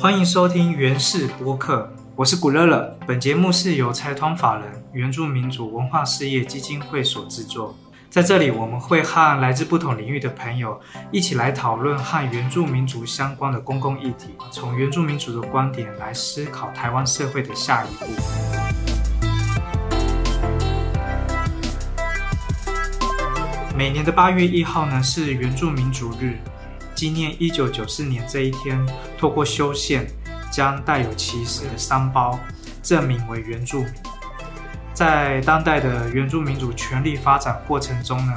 欢迎收听原氏播客，我是古乐乐。本节目是由财团法人原住民族文化事业基金会所制作。在这里，我们会和来自不同领域的朋友一起来讨论和原住民族相关的公共议题，从原住民族的观点来思考台湾社会的下一步。每年的八月一号呢，是原住民族日。纪念一九九四年这一天，透过修宪将带有歧视的三包证明为原住民。在当代的原住民主权利发展过程中呢，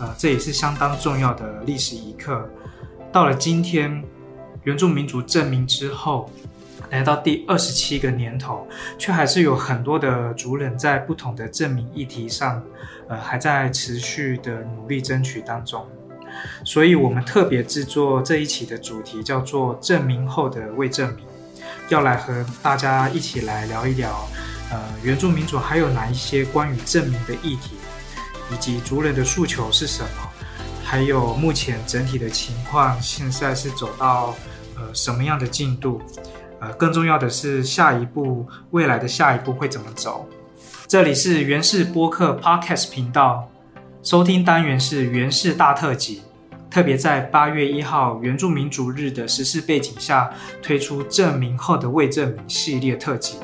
呃，这也是相当重要的历史一刻。到了今天，原住民主证明之后，来到第二十七个年头，却还是有很多的族人在不同的证明议题上，呃，还在持续的努力争取当中。所以，我们特别制作这一期的主题叫做“证明后的未证明”，要来和大家一起来聊一聊，呃，原住民族还有哪一些关于证明的议题，以及族人的诉求是什么，还有目前整体的情况现在是走到呃什么样的进度，呃，更重要的是下一步未来的下一步会怎么走？这里是原氏播客 Podcast 频道。收听单元是原氏大特辑，特别在八月一号原住民族日的时事背景下，推出证明后的未证明系列特辑。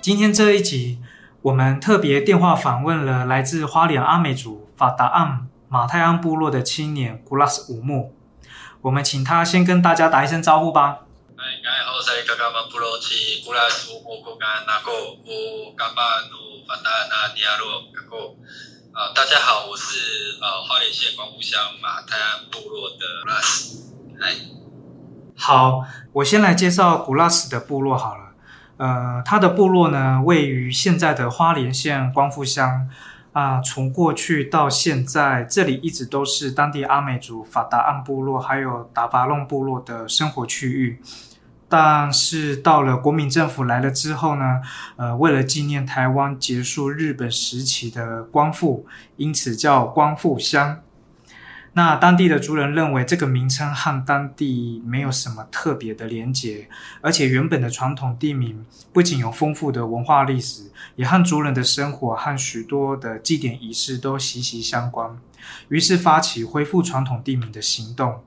今天这一集，我们特别电话访问了来自花莲阿美族法达岸马泰安部落的青年古拉斯武木，我们请他先跟大家打一声招呼吧。大家好，我是呃花莲县光复乡马泰安部落的古拉斯。嗨，好，我先来介绍古拉斯的部落好了。呃，他的部落呢，位于现在的花莲县光复乡。啊，从过去到现在，这里一直都是当地阿美族法达岸部落还有达巴弄部落的生活区域。但是到了国民政府来了之后呢，呃，为了纪念台湾结束日本时期的光复，因此叫光复乡。那当地的族人认为这个名称和当地没有什么特别的连结，而且原本的传统地名不仅有丰富的文化历史，也和族人的生活和许多的祭典仪式都息息相关，于是发起恢复传统地名的行动。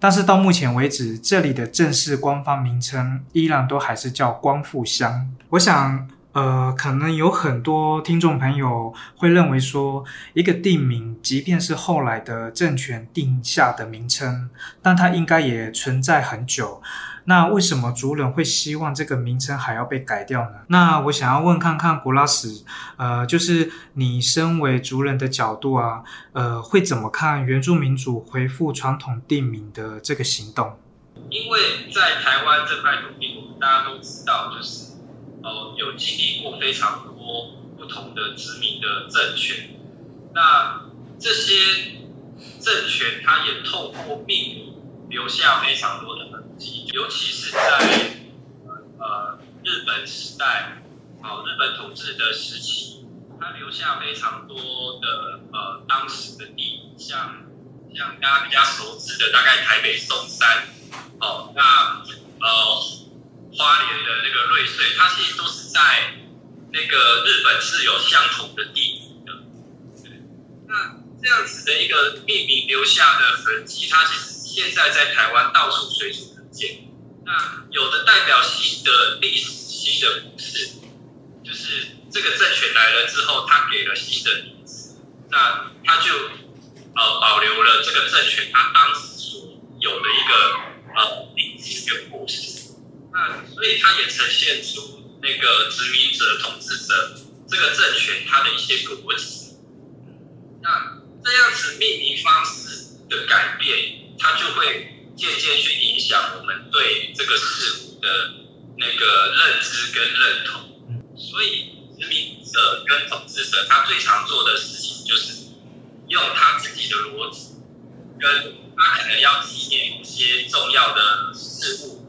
但是到目前为止，这里的正式官方名称依然都还是叫光复乡。我想，呃，可能有很多听众朋友会认为说，一个地名，即便是后来的政权定下的名称，但它应该也存在很久。那为什么族人会希望这个名称还要被改掉呢？那我想要问看看古拉斯，呃，就是你身为族人的角度啊，呃，会怎么看原住民族恢复传统地名的这个行动？因为在台湾这块土地，我们大家都知道，就是呃，有经历过非常多不同的殖民的政权，那这些政权它也透过命名留下非常多的。尤其是在呃日本时代，哦日本统治的时期，它留下非常多的呃当时的地，像像大家比较熟知的，大概台北松山，哦那呃花莲的那个瑞穗，它其实都是在那个日本是有相同的地名的。那这样子的一个命名留下的痕迹，它其实现在在台湾到处随处可见。那有的代表新的历史新的故事，就是这个政权来了之后，他给了新的名字，那他就呃保留了这个政权他当时所有的一个呃历史跟故事，那所以它也呈现出那个殖民者统治者这个政权它的一些逻辑。那这样子命名方式的改变，它就会。渐渐去影响我们对这个事物的那个认知跟认同，所以殖民者跟统治者他最常做的事情就是用他自己的逻辑，跟他可能要纪念一些重要的事物，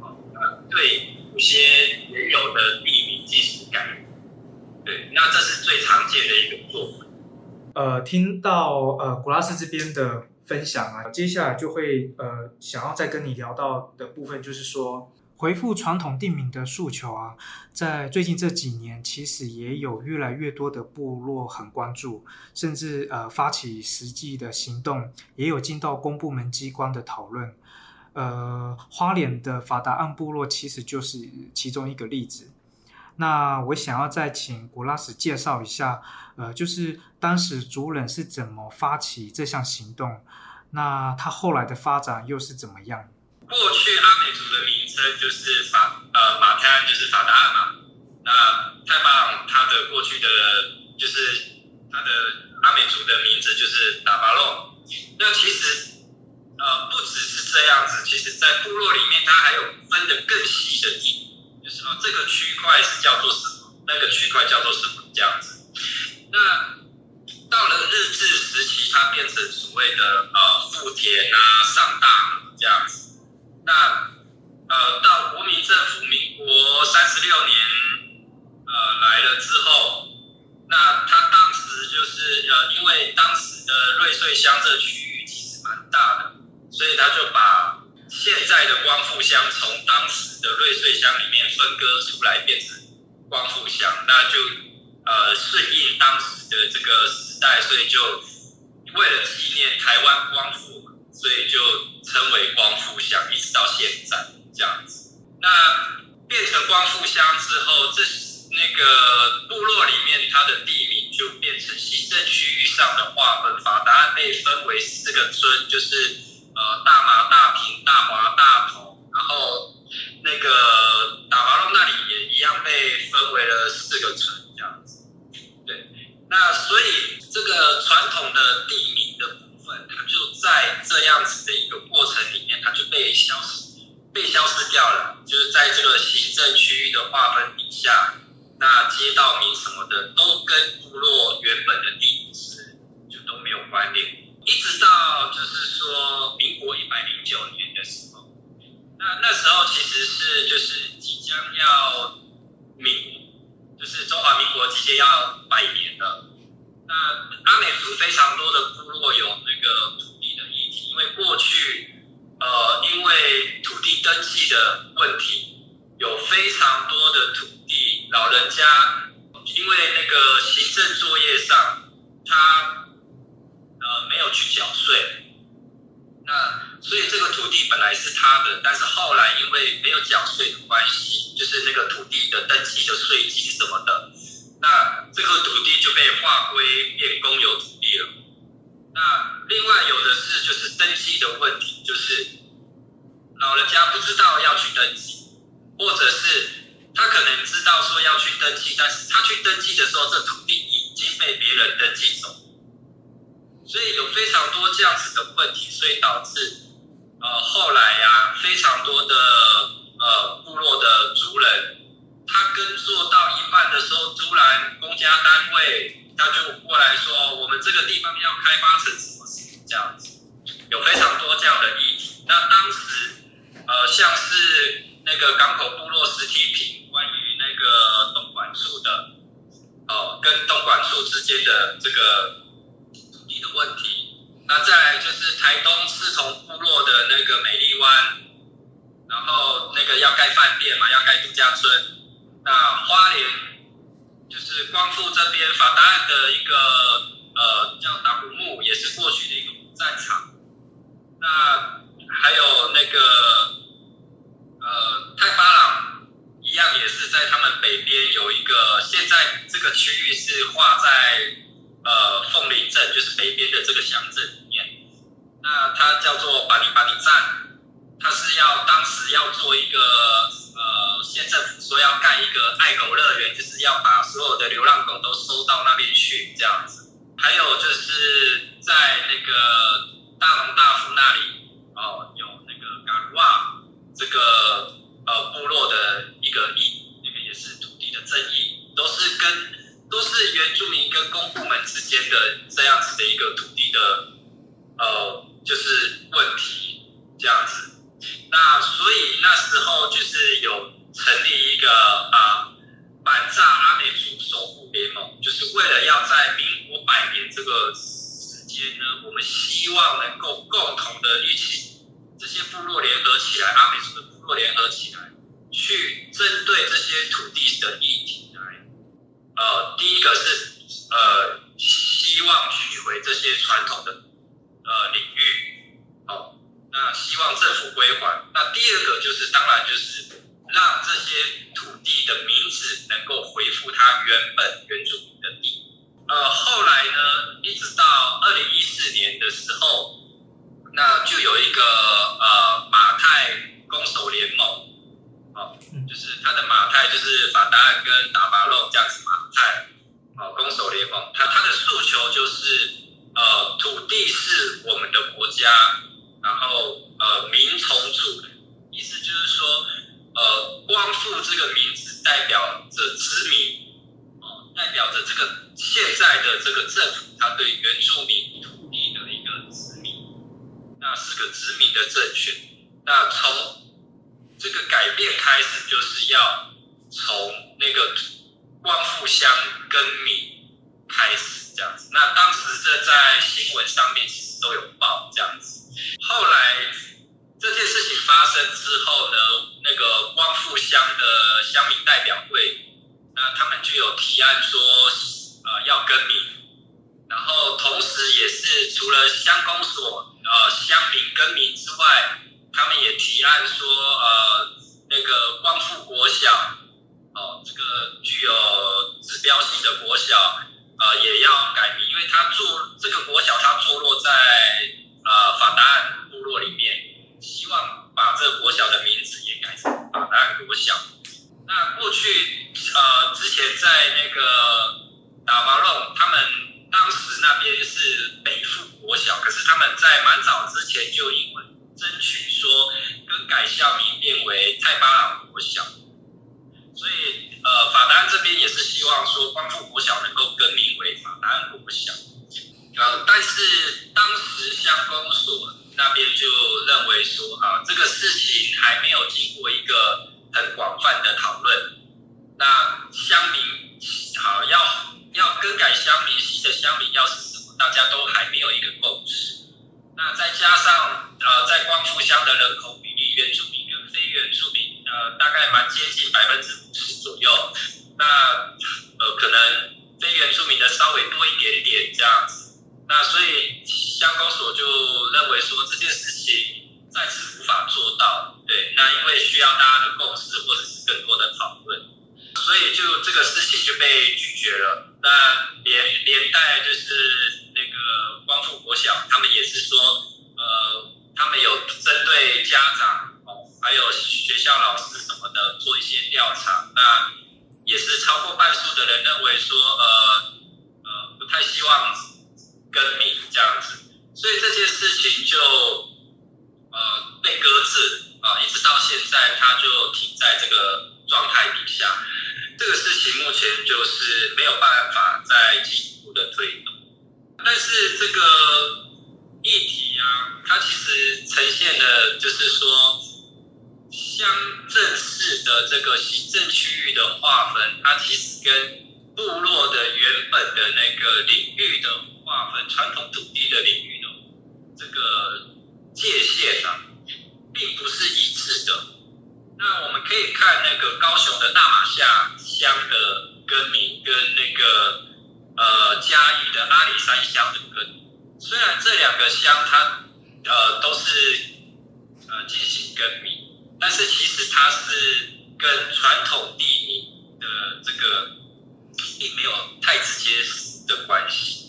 呃，对一些原有的地名进行改，对，那这是最常见的一个做法。呃，听到呃古拉斯这边的。分享啊。接下来就会呃想要再跟你聊到的部分，就是说回复传统地名的诉求啊，在最近这几年，其实也有越来越多的部落很关注，甚至呃发起实际的行动，也有进到公部门机关的讨论。呃，花莲的法达岸部落其实就是其中一个例子。那我想要再请古拉斯介绍一下，呃，就是当时族人是怎么发起这项行动，那他后来的发展又是怎么样？过去阿美族的名称就是法呃马泰安，就是法达岸嘛。那太棒，他的过去的就是他的阿美族的名字就是达巴洛。那其实。呃，不只是这样子，其实，在部落里面，它还有分的更细的地，就是说这个区块是叫做什么，那个区块叫做什么这样子。那到了日治时期，它变成所谓的呃富田啊、上大河这样子。那呃，到国民政府民国三十六年呃来了之后，那他当时就是呃，因为当时的瑞穗乡这区域其实蛮大的。所以他就把现在的光复乡从当时的瑞穗乡里面分割出来，变成光复乡，那就呃顺应当时的这个时代，所以就为了纪念台湾光复，所以就称为光复乡，一直到现在这样子。那变成光复乡之后，这那个部落里面它的地名就变成行政区域上的划分法，答案被分为四个村，就是。呃，大马、大平、大华、大同，然后那个打华龙那里也一样被分为了四个村，这样子。对，那所以这个传统的地名的部分，它就在这样子的一个过程里面，它就被消失、被消失掉了。就是在这个行政区域的划分底下，那街道名什么的都跟部落原本的地名是就都没有关联。一直到就是说民国一百零九年的时候，那那时候其实是就是即将要民，就是中华民国即将要百年了。那阿美族非常多的部落有那个土地的议题，因为过去呃因为土地登记的问题，有非常多的土地老人家因为那个行政作业上他。没有去缴税，那所以这个土地本来是他的，但是后来因为没有缴税的关系，就是那个土地的登记的税金什么的，那这个土地就被划归变公有土地了。那另外有的是就是登记的问题，就是老人家不知道要去登记，或者是他可能知道说要去登记，但是他去登记的时候，这土地已经被别人登记走。所以有非常多这样子的问题，所以导致呃后来呀，非常多的呃部落的族人，他耕作到一半的时候，突然公家单位他就过来说，我们这个地方要开发成什么这样子，有非常多这样的议题。那当时呃像是那个港口部落实体品，关于那个东莞处的哦跟东莞处之间的这个。的问题，那再来就是台东四重部落的那个美丽湾，然后那个要盖饭店嘛，要盖度假村。那花莲就是光复这边法达案的一个呃叫达古木，也是过去的一个战场。那还有那个呃泰巴朗一样，也是在他们北边有一个，现在这个区域是划在。呃，凤林镇就是北边的这个乡镇里面，那它叫做巴黎巴黎站，它是要当时要做一个呃县政府说要盖一个爱狗乐园，就是要把所有的流浪狗都收到那边去这样子。还有就是在那个大龙大富那里哦，有那个嘎鲁瓦这个呃部落的一个一，都是原住民跟公部门之间的这样子的一个土地的呃，就是问题这样子。那所以那时候就是有成立一个啊，反诈阿美族守护联盟，就是为了要在民国百年这个时间呢，我们希望能够共同的一起这些部落联合起来，阿美族的部落联合起来，去针对这些土地的议题。呃第一个是呃希望取回这些传统的呃领域。好那希望政府归还。那第二个就是当然就是让这些土地的名字能够恢复它原本原住民的地。呃后来呢一直到二零一四年的时候那就有一个呃马太攻守联盟哦，就是他的马太就是法达案跟达巴洛这样子马太，哦，攻守联盟，他他的诉求就是，呃，土地是我们的国家，然后呃，民从主，意思就是说，呃，光复这个名字代表着殖民，哦，代表着这个现在的这个政府，他对原住民土地的一个殖民，那是个殖民的政权，那从这个具有指标性的国小啊也要改名因为他住这个国小他它其实跟没有太直接的关系。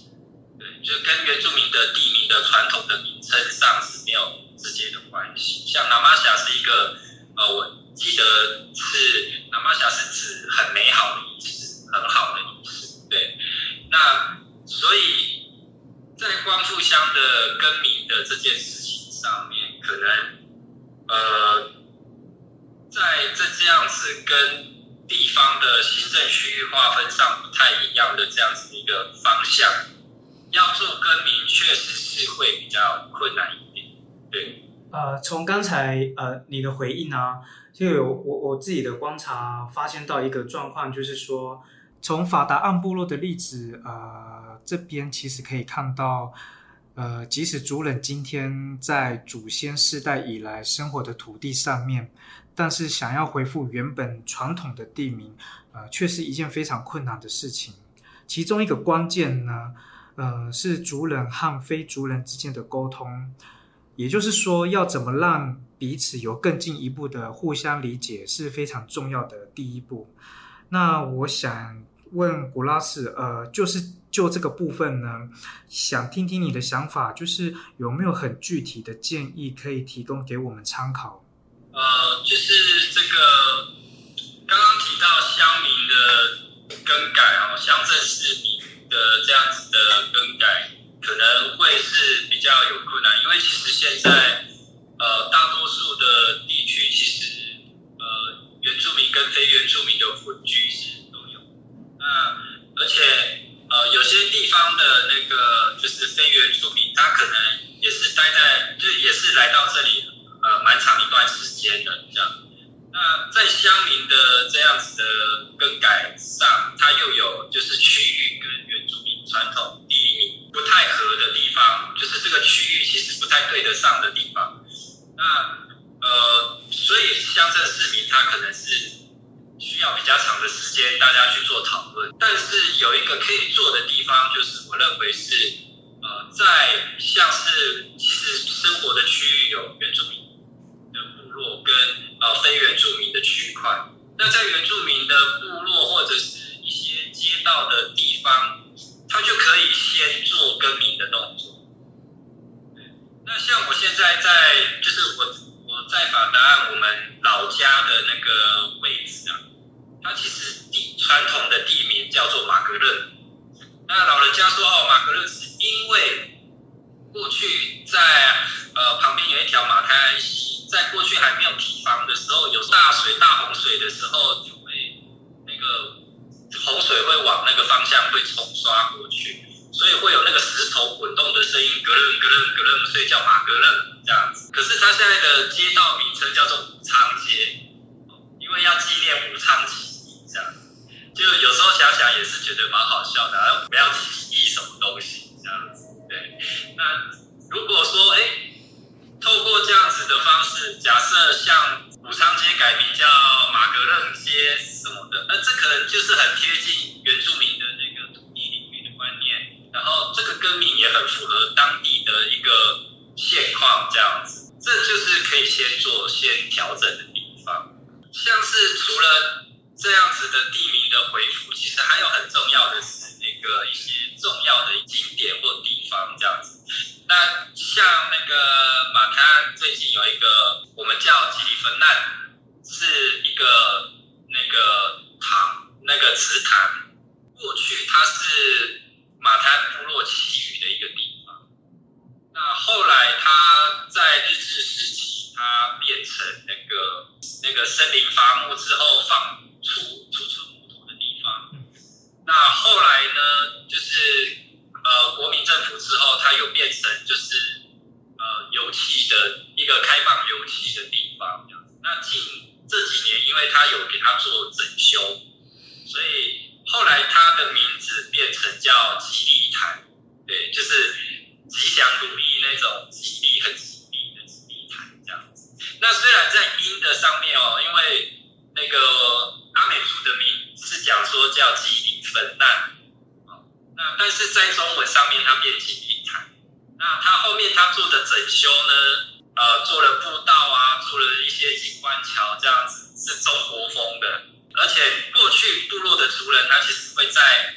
从刚才呃你的回应啊，就有我我自己的观察发现到一个状况，就是说从法达暗部落的例子呃这边其实可以看到，呃，即使族人今天在祖先世代以来生活的土地上面，但是想要恢复原本传统的地名，呃，却是一件非常困难的事情。其中一个关键呢，呃，是族人和非族人之间的沟通。也就是说，要怎么让彼此有更进一步的互相理解，是非常重要的第一步。那我想问古拉斯，呃，就是就这个部分呢，想听听你的想法，就是有没有很具体的建议可以提供给我们参考？呃，就是这个刚刚提到乡民的更改啊，乡镇市民的这样子的更改，可能会是比较有困难，因为其实现在呃大多数的地区其实呃原住民跟非原住民的混居是都有，那而且呃有些地方的那个就是非原住民，他可能也是待在就也是来到这里呃蛮长一段时间的这样。那在乡民的这样子的更改上，它又有就是区域跟原住民传统地理不太合的地方，就是这个区域其实不太对得上的地方。那呃，所以乡镇市民他可能是需要比较长的时间，大家去做讨论。但是有一个可以做的地方，就是我认为是呃，在像是其实生活的区域有原住民的部落跟呃非原住民的区块。那在原住民的部落或者是一些街道的地方，他就可以先做更名的动作。那像我现在在，就是我我在法达岸我们老家的那个位置啊，它其实地传统的地名叫做马格勒。那老人家说哦，马格勒是因为过去在呃旁边有一条马太安溪，在过去还没有堤防的时候，有大水大洪水的时候，就会那个洪水会往那个方向会冲刷过去。所以会有那个石头滚动的声音，咯楞咯楞咯楞，所以叫马格楞这样子。可是它现在的街道名称叫做武昌街，因为要纪念武昌起义这样。就有时候想想也是觉得蛮好笑的，啊，不要起义什么东西这样子。对，那如果说哎，透过这样子的方式，假设像武昌街改名叫马格楞街什么的，那这可能就是很贴近原住民的那个土地领域的观念。然后这个更名也很符合当地的一个现况，这样子，这就是可以先做先调整的地方。像是除了这样子的地名的回复，其实还有很重要的是那个一些重要的景点或地方这样子。那像那个马滩最近有一个我们叫吉里芬难，是一个那个塘，那个池塘，过去它是。马滩部落其余的一个地方，那后来它在日治时期，它变成那个那个森林伐木之后放出。那后来呢，就是呃国民政府之后，它又变成就是呃油气的一个开放油气的地方这样子。那近这几年，因为它有给它做整修，所以。后来它的名字变成叫吉利台，对，就是吉祥如意那种吉利很吉利的吉利台这样子。那虽然在音的上面哦，因为那个阿美族的名是讲说叫吉利分难，那但是在中文上面它变吉利台。那它后面它做的整修呢，呃，做了步道啊，做了一些景观桥这样子，是中国风的。而且过去部落的族人，他其实会在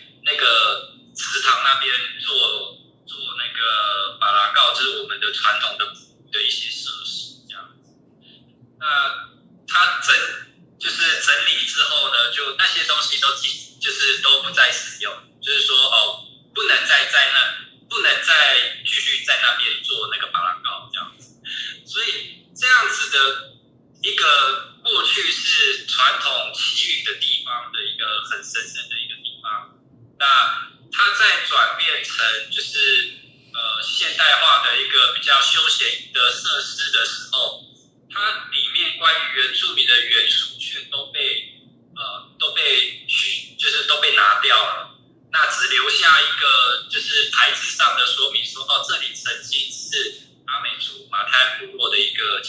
哦这里曾经是阿美族马太部落的一个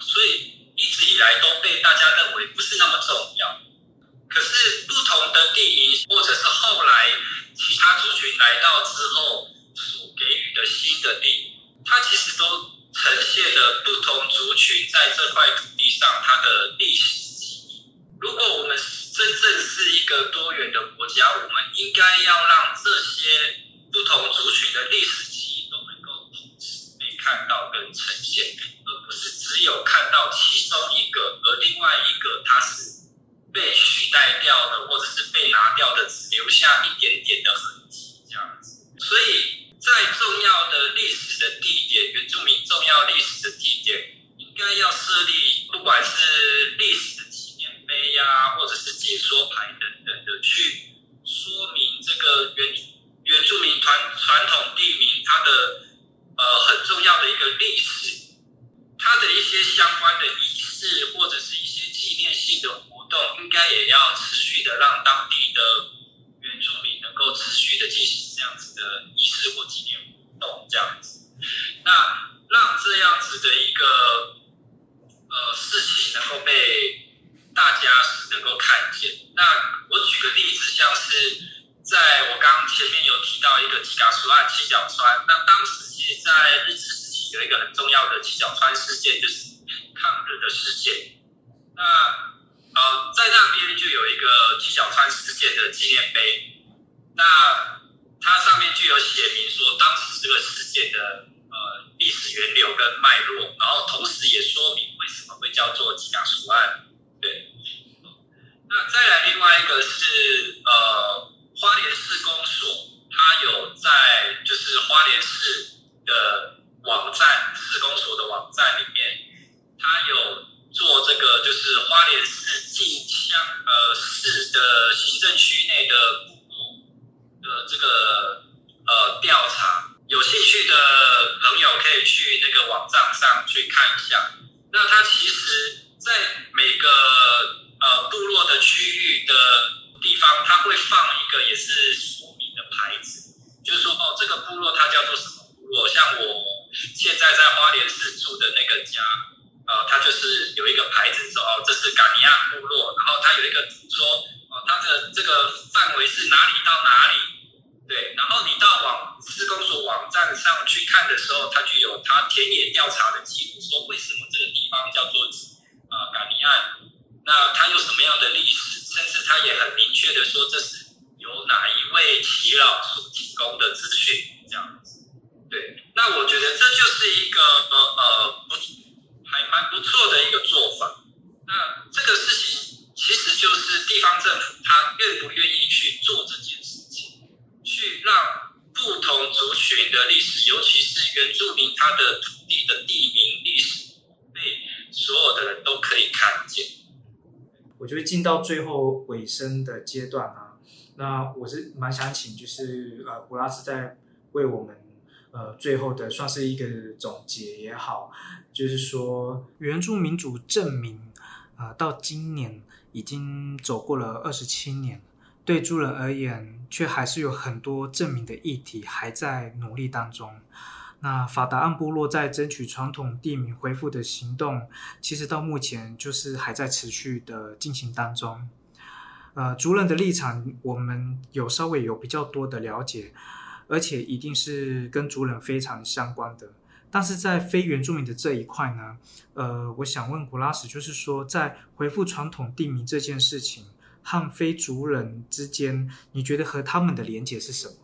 所以一直以来都被大家认为不是那么重要。可是不同的地名，或者是后来其他族群来到之后所给予的新的地，它其实都。呈现了不同族群在这块土地上它的历史记忆。如果我们真正是一个多元的国家，我们应该要让这些不同族群的历史记忆都能够同时被看到跟呈现，有看到其中一个，而另外一个它是被取代掉的，或者是被拿掉的，只留下一点点的痕迹这样子。所以。在重要的历史的地点，原住民重要历史的地点，应该要设立，不管是历史的纪念碑呀，或者是解说牌等等的，去说明这个原原住民传传统地名它的呃很重要的一个历史，它的一些相关的仪式或者是一些纪念性的活动，应该也要持续的让当地的。原住民能够持续的进行这样子的仪式或纪念活动，这样子，那让这样子的一个呃事情能够被大家能够看见。那我举个例子，像是在我刚前面有提到一个吉嘎苏案七角川，那当时其实在日治有一个很重要的七角川事件，就是抗日的事件。那呃，在那边就有一个七小川事件的纪念碑，那它上面就有写明说当时这个事件的呃历史源流跟脉络，然后同时也说明为什么会叫做吉雅书案。对，那再来另外一个是呃花莲市公所，它有在就是花莲市的网站市公所的网站里面，它有。做这个就是花莲市进乡呃市的行政区内的部落的这个呃调查，有兴趣的朋友可以去那个网站上去看一下。那它其实，在每个呃部落的区域的地方，它会放一个也是说明的牌子，就是说哦，这个部落它叫做什么部落？像我现在在花莲市住的那个家。呃，他就是有一个牌子说哦，这是冈尼亚部落，然后他有一个说哦，它的这个范围是哪里到哪里，对，然后你到网施工所网站上去看的时候，它就有它田野调查的记录，说为什么这个地方叫做呃冈尼亚，那它有什么样的历史，甚至它也很明确的说这是由哪一位耆老所提供的资讯，这样子，对，那我觉得这就是一个呃呃不。还蛮不错的一个做法。那这个事情其实就是地方政府他愿不愿意去做这件事情，去让不同族群的历史，尤其是原住民他的土地的地名历史，被所有的人都可以看见。我觉得进到最后尾声的阶段啊，那我是蛮想请，就是呃，古拉斯在为我们。呃，最后的算是一个总结也好，就是说原住民主证明，呃，到今年已经走过了二十七年，对族人而言，却还是有很多证明的议题还在努力当中。那法达岸部落在争取传统地名恢复的行动，其实到目前就是还在持续的进行当中。呃，族人的立场，我们有稍微有比较多的了解。而且一定是跟族人非常相关的，但是在非原住民的这一块呢，呃，我想问古拉斯，就是说在回复传统地名这件事情和非族人之间，你觉得和他们的连结是什么？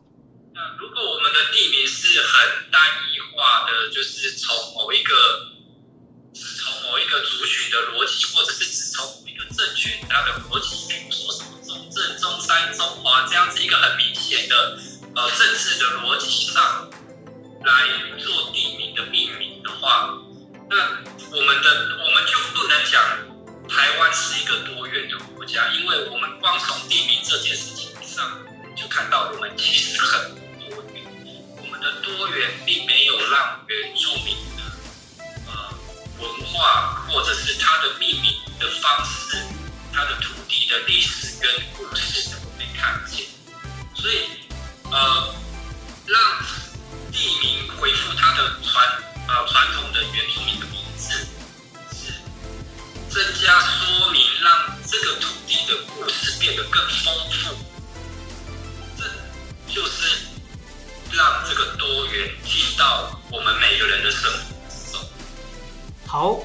那如果我们的地名是很单一化的，就是从某一个只从某一个族群的逻辑，或者是只从某一个政权它的逻辑，比如说什么中正、中山、中华这样子一个很明显的。呃政治的逻辑上来做地名的命名的话那我们的我们就不能讲台湾是一个多元的国家因为我们光从地名这件事情上就看到我们其实很多元我们的多元并没有让原住民的呃文化或者是它的命名的方式它的土地的历史跟故事都被看见。所以呃，让地名恢复它的传呃传统的原住民的名字，是增加说明，让这个土地的故事变得更丰富。这就是让这个多元进到我们每个人的生活中。好，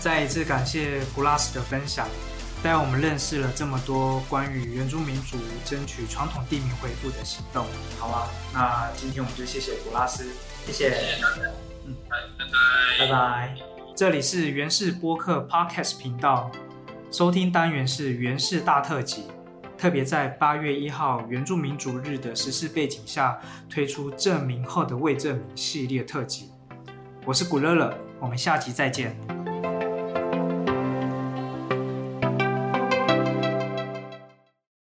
再一次感谢古拉斯的分享，带我们认识了这么多关于原住民族争取传统地名恢复的行动。好啊，那今天我们就谢谢古拉斯，谢谢，嗯拜拜，拜拜。这里是原氏播客 Podcast 频道，收听单元是原氏大特辑，特别在八月一号原住民族日的时事背景下，推出证明后的未证明系列特辑。我是古乐乐，我们下集再见。